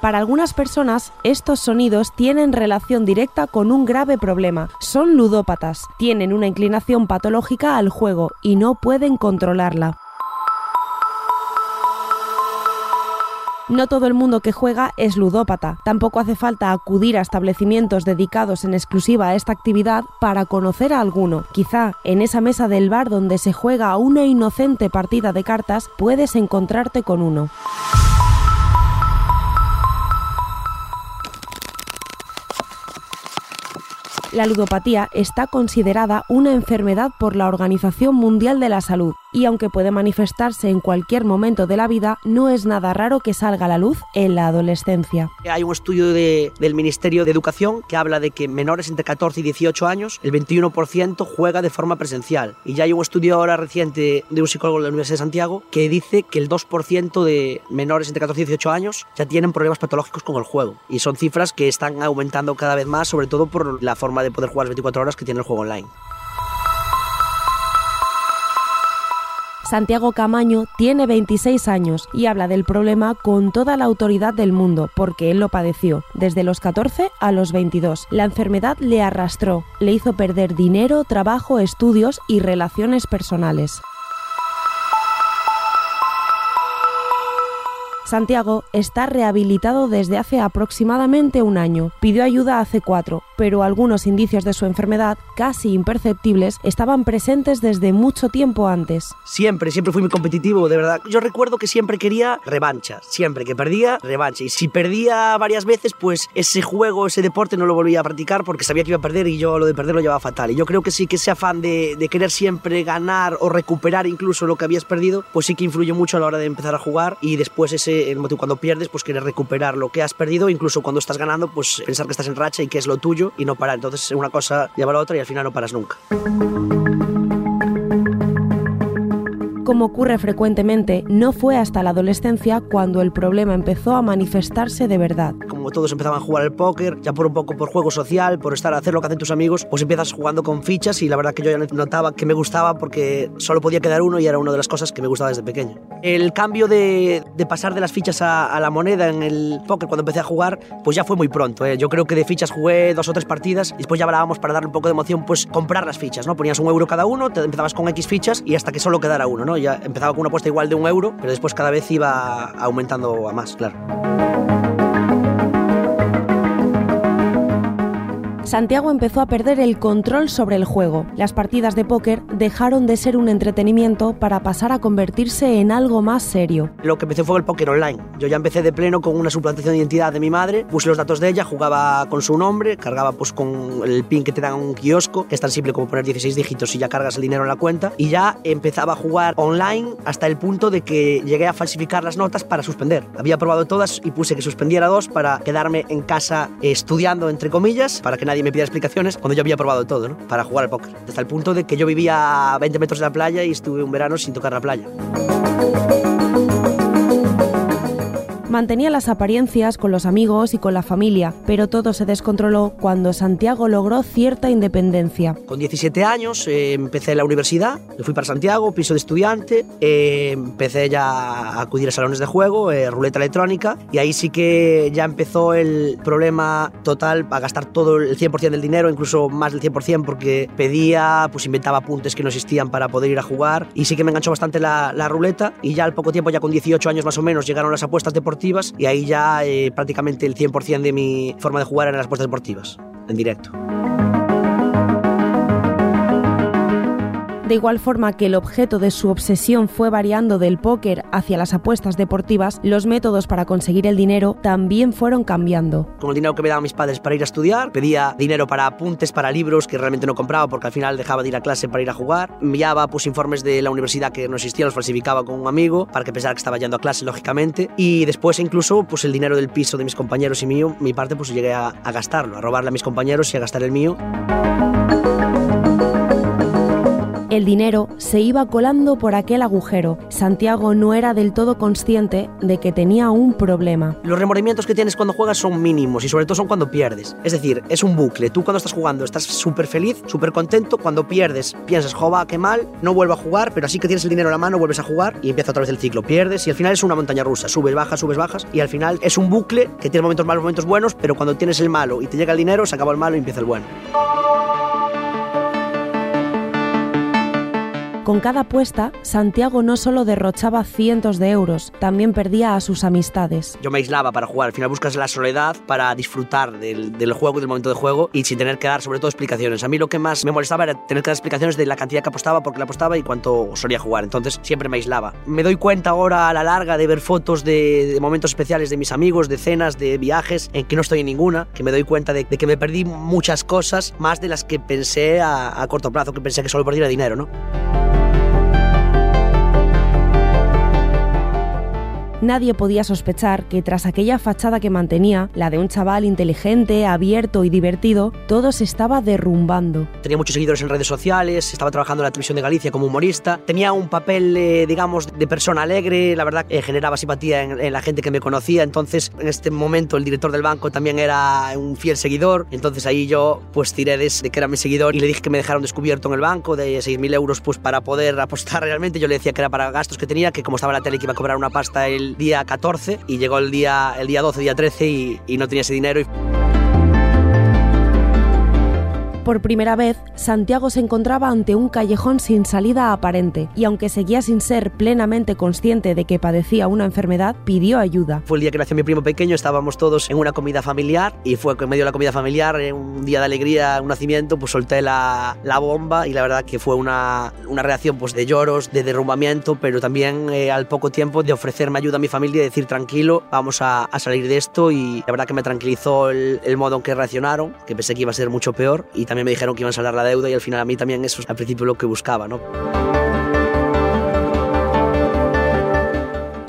Para algunas personas, estos sonidos tienen relación directa con un grave problema. Son ludópatas, tienen una inclinación patológica al juego y no pueden controlarla. No todo el mundo que juega es ludópata. Tampoco hace falta acudir a establecimientos dedicados en exclusiva a esta actividad para conocer a alguno. Quizá en esa mesa del bar donde se juega una inocente partida de cartas puedes encontrarte con uno. La ludopatía está considerada una enfermedad por la Organización Mundial de la Salud y aunque puede manifestarse en cualquier momento de la vida, no es nada raro que salga a la luz en la adolescencia. Hay un estudio de, del Ministerio de Educación que habla de que menores entre 14 y 18 años, el 21% juega de forma presencial. Y ya hay un estudio ahora reciente de un psicólogo de la Universidad de Santiago que dice que el 2% de menores entre 14 y 18 años ya tienen problemas patológicos con el juego. Y son cifras que están aumentando cada vez más, sobre todo por la forma de poder jugar las 24 horas que tiene el juego online. Santiago Camaño tiene 26 años y habla del problema con toda la autoridad del mundo porque él lo padeció. Desde los 14 a los 22, la enfermedad le arrastró, le hizo perder dinero, trabajo, estudios y relaciones personales. Santiago está rehabilitado desde hace aproximadamente un año. Pidió ayuda hace cuatro, pero algunos indicios de su enfermedad, casi imperceptibles, estaban presentes desde mucho tiempo antes. Siempre, siempre fui muy competitivo, de verdad. Yo recuerdo que siempre quería revancha. Siempre que perdía, revancha. Y si perdía varias veces, pues ese juego, ese deporte no lo volvía a practicar porque sabía que iba a perder y yo lo de perder lo llevaba fatal. Y yo creo que sí que ese afán de, querer siempre ganar o recuperar incluso lo que habías perdido, pues sí que influye mucho a la hora de empezar a jugar y después ese el motivo cuando pierdes, pues quieres recuperar lo que has perdido, incluso cuando estás ganando, pues pensar que estás en racha y que es lo tuyo y no parar. Entonces una cosa lleva a la otra y al final no paras nunca. Como ocurre frecuentemente, no fue hasta la adolescencia cuando el problema empezó a manifestarse de verdad. Como todos empezaban a jugar al póker, ya por un poco por juego social, por estar a hacer lo que hacen tus amigos, pues empiezas jugando con fichas y la verdad que yo ya notaba que me gustaba porque solo podía quedar uno y era una de las cosas que me gustaba desde pequeño. El cambio de, de pasar de las fichas a, a, la moneda en el póker cuando empecé a jugar, pues ya fue muy pronto. ¿eh? Yo creo que de fichas jugué dos o tres partidas y después ya hablábamos para darle un poco de emoción, pues comprar las fichas, ¿no? Ponías un euro cada uno, te empezabas con X fichas y hasta que solo quedara uno, ¿no? Ya empezaba con una apuesta igual de un euro, pero después cada vez iba aumentando a más, claro. Santiago empezó a perder el control sobre el juego. Las partidas de póker dejaron de ser un entretenimiento para pasar a convertirse en algo más serio. Lo que empecé fue el póker online. Yo ya empecé de pleno con una suplantación de identidad de mi madre, puse los datos de ella, jugaba con su nombre, cargaba pues con el pin que te dan en un kiosco, que es tan simple como poner 16 dígitos y ya cargas el dinero en la cuenta, y ya empezaba a jugar online hasta el punto de que llegué a falsificar las notas para suspender. Había probado todas y puse que suspendiera dos para quedarme en casa estudiando, entre comillas, para que nadie me pidiera explicaciones cuando yo había probado todo. Para jugar al póker. Hasta el punto de que yo vivía a 20 metros de la playa y estuve un verano sin tocar la playa. Mantenía las apariencias con los amigos y con la familia, pero todo se descontroló cuando Santiago logró cierta independencia. Con 17 años eh, empecé la universidad, me fui para Santiago, piso de estudiante, eh, empecé ya a acudir a salones de juego, eh, ruleta electrónica, y ahí sí que ya empezó el problema total a gastar todo el 100% del dinero, incluso más del 100% porque pedía, pues inventaba apuntes que no existían para poder ir a jugar, y sí que me enganchó bastante la, la ruleta, y ya al poco tiempo, ya con 18 años más o menos, llegaron las apuestas deportivas y ahí ya eh, prácticamente el 100% de mi forma de jugar eran las apuestas deportivas, en directo. De igual forma que el objeto de su obsesión fue variando del póker hacia las apuestas deportivas, los métodos para conseguir el dinero también fueron cambiando. Con el dinero que me daban mis padres para ir a estudiar, pedía dinero para apuntes, para libros que realmente no compraba porque al final dejaba de ir a clase para ir a jugar. Enviaba pues informes de la universidad que no existían, los falsificaba con un amigo para que pensara que estaba yendo a clase, lógicamente. Y después incluso pues el dinero del piso de mis compañeros y mío, mi parte pues llegué a, a gastarlo, a robarle a mis compañeros y a gastar el mío. El dinero se iba colando por aquel agujero. Santiago no era del todo consciente de que tenía un problema. Los remordimientos que tienes cuando juegas son mínimos y sobre todo son cuando pierdes. Es decir, es un bucle. Tú cuando estás jugando estás súper feliz, súper contento. Cuando pierdes piensas, jova, qué mal, no vuelvo a jugar, pero así que tienes el dinero en la mano, vuelves a jugar y empieza otra vez el ciclo. Pierdes y al final es una montaña rusa. Subes, bajas, subes, bajas y al final es un bucle que tiene momentos malos, momentos buenos, pero cuando tienes el malo y te llega el dinero, se acaba el malo y empieza el bueno. Con cada apuesta, Santiago no solo derrochaba cientos de euros, también perdía a sus amistades. Yo me aislaba para jugar, al final buscas la soledad para disfrutar del, juego y del momento de juego y sin tener que dar sobre todo explicaciones. A mí lo que más me molestaba era tener que dar explicaciones de la cantidad que apostaba, por qué la apostaba y cuánto solía jugar, entonces siempre me aislaba. Me doy cuenta ahora a la larga de ver fotos de, momentos especiales de mis amigos, de cenas, de viajes, en que no estoy en ninguna, que me doy cuenta de, que me perdí muchas cosas, más de las que pensé a corto plazo, que pensé que solo perdía dinero, ¿no? Nadie podía sospechar que tras aquella fachada que mantenía, la de un chaval inteligente, abierto y divertido, todo se estaba derrumbando. Tenía muchos seguidores en redes sociales, estaba trabajando en la televisión de Galicia como humorista, tenía un papel, eh, digamos, de persona alegre, la verdad eh, generaba simpatía en, en, la gente que me conocía, entonces en este momento el director del banco también era un fiel seguidor, entonces ahí yo pues tiré de, de que era mi seguidor y le dije que me dejaron descubierto en el banco de 6.000 euros pues para poder apostar realmente, yo le decía que era para gastos que tenía, que como estaba en la tele que iba a cobrar una pasta el día 14 y llegó el día, el día 12, día 13 y, y no tenía ese dinero. Por primera vez, Santiago se encontraba ante un callejón sin salida aparente y aunque seguía sin ser plenamente consciente de que padecía una enfermedad, pidió ayuda. Fue el día que nació mi primo pequeño, estábamos todos en una comida familiar y fue en medio de la comida familiar, en un día de alegría, un nacimiento, pues solté la, la bomba y la verdad que fue una, una reacción pues de lloros, de derrumbamiento, pero también eh, al poco tiempo de ofrecerme ayuda a mi familia y decir tranquilo, vamos a, a salir de esto y la verdad que me tranquilizó el, el modo en que reaccionaron, que pensé que iba a ser mucho peor y también me dijeron que iban a saldar la deuda y al final a mí también eso es al principio lo que buscaba, ¿no?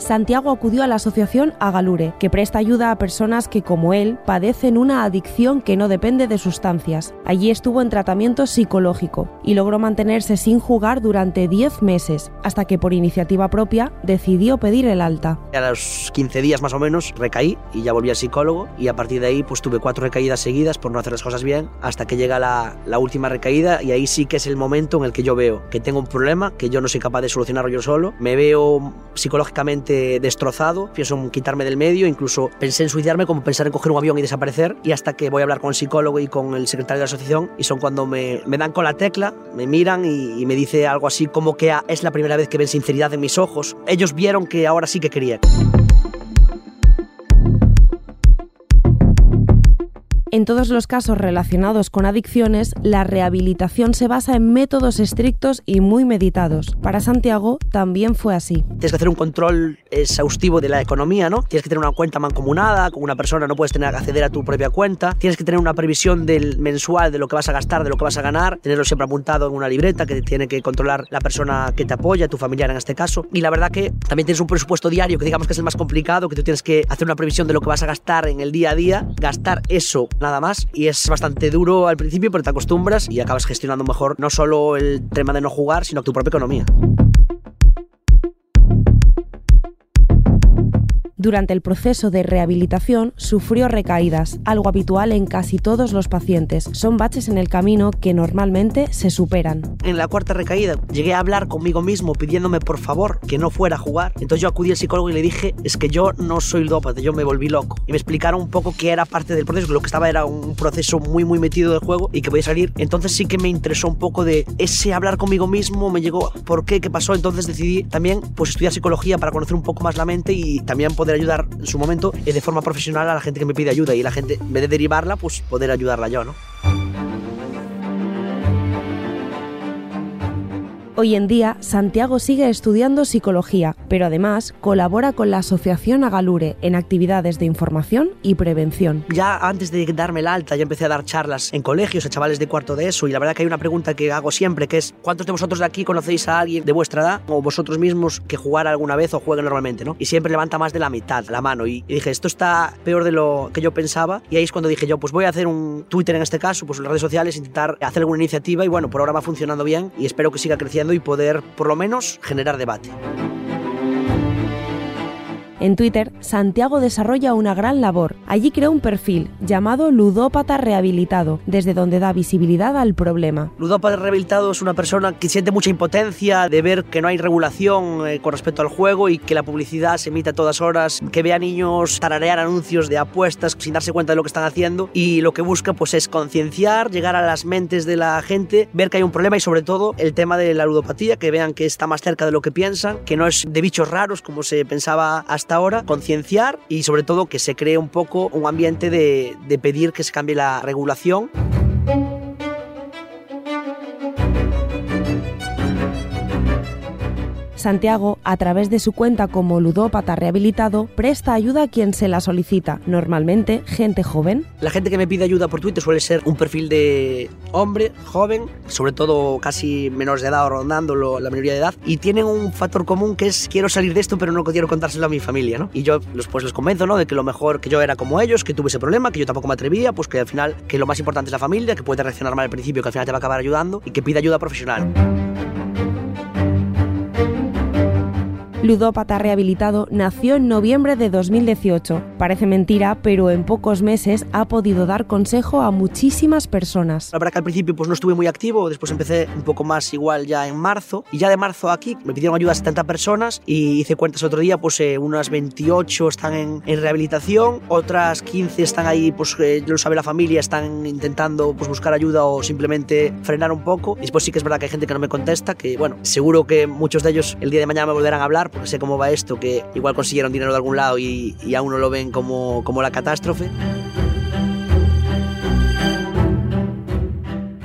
Santiago acudió a la asociación Agalure, que presta ayuda a personas que, como él, padecen una adicción que no depende de sustancias. Allí estuvo en tratamiento psicológico y logró mantenerse sin jugar durante 10 meses, hasta que por iniciativa propia decidió pedir el alta. A los 15 días más o menos recaí y ya volví al psicólogo y a partir de ahí pues tuve cuatro recaídas seguidas por no hacer las cosas bien hasta que llega la, la última recaída y ahí sí que es el momento en el que yo veo que tengo un problema, que yo no soy capaz de solucionarlo yo solo, me veo psicológicamente destrozado, pienso en quitarme del medio, incluso pensé en suicidarme como pensar en coger un avión y desaparecer y hasta que voy a hablar con el psicólogo y con el secretario de la asociación y son cuando me, me dan con la tecla, me miran y, me dice algo así como que es la primera vez que ven sinceridad en mis ojos. Ellos vieron que ahora sí que quería. En todos los casos relacionados con adicciones, la rehabilitación se basa en métodos estrictos y muy meditados. Para Santiago también fue así. Tienes que hacer un control exhaustivo de la economía, ¿no? Tienes que tener una cuenta mancomunada con una persona, no puedes tener que acceder a tu propia cuenta. Tienes que tener una previsión del mensual de lo que vas a gastar, de lo que vas a ganar, tenerlo siempre apuntado en una libreta que tiene que controlar la persona que te apoya, tu familiar en este caso. Y la verdad que también tienes un presupuesto diario que digamos que es el más complicado, que tú tienes que hacer una previsión de lo que vas a gastar en el día a día, gastar eso nada más y es bastante duro al principio, pero te acostumbras y acabas gestionando mejor no solo el tema de no jugar, sino tu propia economía. Durante el proceso de rehabilitación sufrió recaídas, algo habitual en casi todos los pacientes. Son baches en el camino que normalmente se superan. En la cuarta recaída llegué a hablar conmigo mismo pidiéndome por favor que no fuera a jugar. Entonces yo acudí al psicólogo y le dije, es que yo no soy ludópata, yo me volví loco. Y me explicaron un poco que era parte del proceso, que lo que estaba era un proceso muy muy metido del juego y que podía salir. Entonces sí que me interesó un poco de ese hablar conmigo mismo, me llegó por qué, qué pasó. Entonces decidí también pues estudiar psicología para conocer un poco más la mente y también poder ayudar en su momento de forma profesional a la gente que me pide ayuda y la gente, en vez de derivarla, pues poder ayudarla yo, ¿no? Hoy en día, Santiago sigue estudiando psicología, pero además colabora con la Asociación Agalure en actividades de información y prevención. Ya antes de darme el alta, ya empecé a dar charlas en colegios a chavales de cuarto de eso y la verdad que hay una pregunta que hago siempre, que es ¿cuántos de vosotros de aquí conocéis a alguien de vuestra edad o vosotros mismos que jugar alguna vez o jueguen normalmente, ¿no? Y siempre levanta más de la mitad la mano y, y dije, esto está peor de lo que yo pensaba y ahí es cuando dije yo, pues voy a hacer un Twitter en este caso, pues en las redes sociales, intentar hacer alguna iniciativa y bueno, por ahora va funcionando bien y espero que siga creciendo y poder por lo menos generar debate. En Twitter, Santiago desarrolla una gran labor. Allí creó un perfil llamado Ludópata Rehabilitado, desde donde da visibilidad al problema. Ludópata Rehabilitado es una persona que siente mucha impotencia de ver que no hay regulación eh, con respecto al juego y que la publicidad se emite a todas horas, que ve a niños tararear anuncios de apuestas sin darse cuenta de lo que están haciendo y lo que busca pues es concienciar, llegar a las mentes de la gente, ver que hay un problema y sobre todo el tema de la ludopatía, que vean que está más cerca de lo que piensan, que no es de bichos raros como se pensaba hasta ahora, concienciar y sobre todo que se cree un poco un ambiente de, de pedir que se cambie la regulación. Santiago, a través de su cuenta como ludópata rehabilitado, presta ayuda a quien se la solicita, normalmente gente joven. La gente que me pide ayuda por Twitter suele ser un perfil de hombre, joven, sobre todo casi menores de edad o rondando la mayoría de edad, y tienen un factor común que es quiero salir de esto pero no quiero contárselo a mi familia, ¿no? Y yo pues les convenzo, ¿no? De que lo mejor que yo era como ellos, que tuve ese problema, que yo tampoco me atrevía, pues que al final que lo más importante es la familia, que puede reaccionar mal al principio, que al final te va a acabar ayudando y que pida ayuda profesional. Ludópata Rehabilitado nació en noviembre de 2018. Parece mentira, pero en pocos meses ha podido dar consejo a muchísimas personas. La verdad que al principio pues no estuve muy activo, después empecé un poco más igual ya en marzo y ya de marzo aquí me pidieron ayuda a 70 personas y hice cuentas otro día, pues eh, unas 28 están en, rehabilitación, otras 15 están ahí, pues eh, lo sabe la familia, están intentando pues buscar ayuda o simplemente frenar un poco. Y después sí que es verdad que hay gente que no me contesta, que bueno, seguro que muchos de ellos el día de mañana me volverán a hablar porque sé cómo va esto, que igual consiguieron dinero de algún lado y, y aún no lo ven como, como la catástrofe.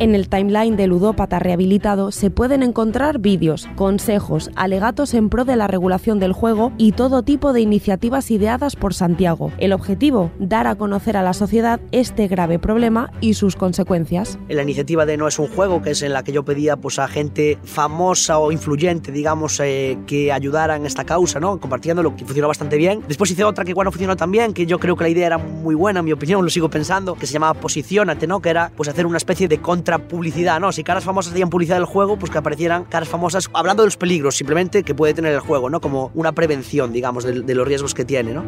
En el timeline de Ludópata Rehabilitado se pueden encontrar vídeos, consejos, alegatos en pro de la regulación del juego y todo tipo de iniciativas ideadas por Santiago. El objetivo, dar a conocer a la sociedad este grave problema y sus consecuencias. La iniciativa de No es un juego, que es en la que yo pedía pues, a gente famosa o influyente, digamos, eh, que ayudara en esta causa, ¿no? compartiéndolo, que funcionó bastante bien. Después hice otra que igual no funcionó tan bien, que yo creo que la idea era muy buena, en mi opinión, lo sigo pensando, que se llamaba Posiciónate, ¿no? que era pues, hacer una especie de contra publicidad, ¿no? Si caras famosas hacían publicidad del juego, pues que aparecieran caras famosas hablando de los peligros simplemente que puede tener el juego, ¿no? Como una prevención, digamos, de, de los riesgos que tiene, ¿no?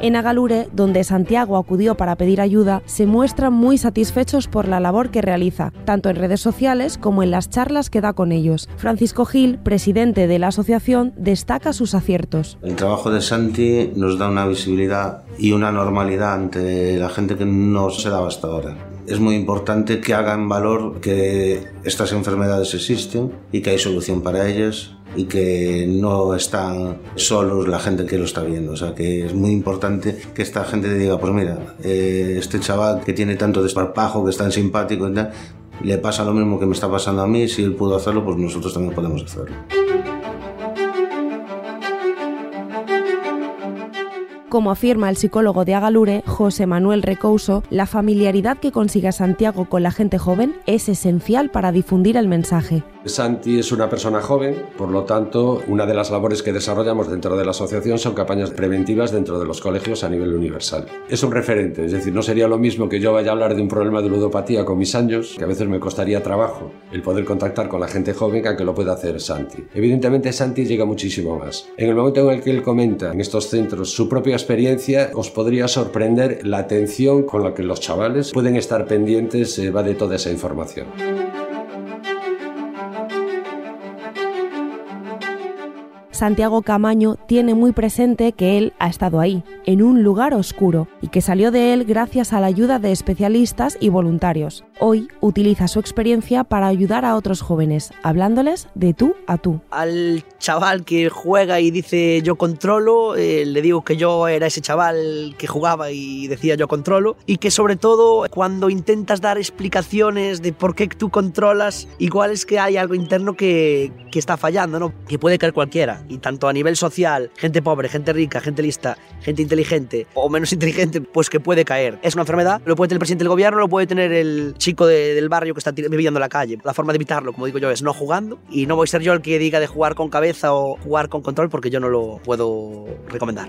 En Agalure, donde Santiago acudió para pedir ayuda, se muestran muy satisfechos por la labor que realiza, tanto en redes sociales como en las charlas que da con ellos. Francisco Gil, presidente de la asociación, destaca sus aciertos. El trabajo de Santi nos da una visibilidad y una normalidad ante la gente que no se daba hasta ahora es muy importante que hagan valor que estas enfermedades existen y que hay solución para ellas y que no están solos la gente que lo está viendo. O sea, que es muy importante que esta gente diga, pues mira, eh, este chaval que tiene tanto desparpajo, que es tan simpático y tal, le pasa lo mismo que me está pasando a mí, si él pudo hacerlo, pues nosotros también podemos hacerlo. Como afirma el psicólogo de Agalure, José Manuel Recouso, la familiaridad que consiga Santiago con la gente joven es esencial para difundir el mensaje. Santi es una persona joven, por lo tanto, una de las labores que desarrollamos dentro de la asociación son campañas preventivas dentro de los colegios a nivel universal. Es un referente, es decir, no sería lo mismo que yo vaya a hablar de un problema de ludopatía con mis años, que a veces me costaría trabajo el poder contactar con la gente joven que lo pueda hacer Santi. Evidentemente Santi llega muchísimo más. En el momento en el que él comenta en estos centros su propia experiencia, os podría sorprender la atención con la que los chavales pueden estar pendientes eh, de toda esa información. Santiago Camaño tiene muy presente que él ha estado ahí, en un lugar oscuro, y que salió de él gracias a la ayuda de especialistas y voluntarios. Hoy utiliza su experiencia para ayudar a otros jóvenes, hablándoles de tú a tú. Al chaval que juega y dice yo controlo, eh, le digo que yo era ese chaval que jugaba y decía yo controlo, y que sobre todo cuando intentas dar explicaciones de por qué tú controlas, igual es que hay algo interno que, que está fallando, ¿no? Que puede caer cualquiera, y tanto a nivel social, gente pobre, gente rica, gente lista, gente inteligente o menos inteligente, pues que puede caer. Es una enfermedad, lo puede tener el presidente del gobierno, lo puede tener el chico del barrio que está viviendo en la calle. La forma de evitarlo, como digo yo, es no jugando, y no voy a ser yo el que diga de jugar con cabeza o jugar con control porque yo no lo puedo recomendar.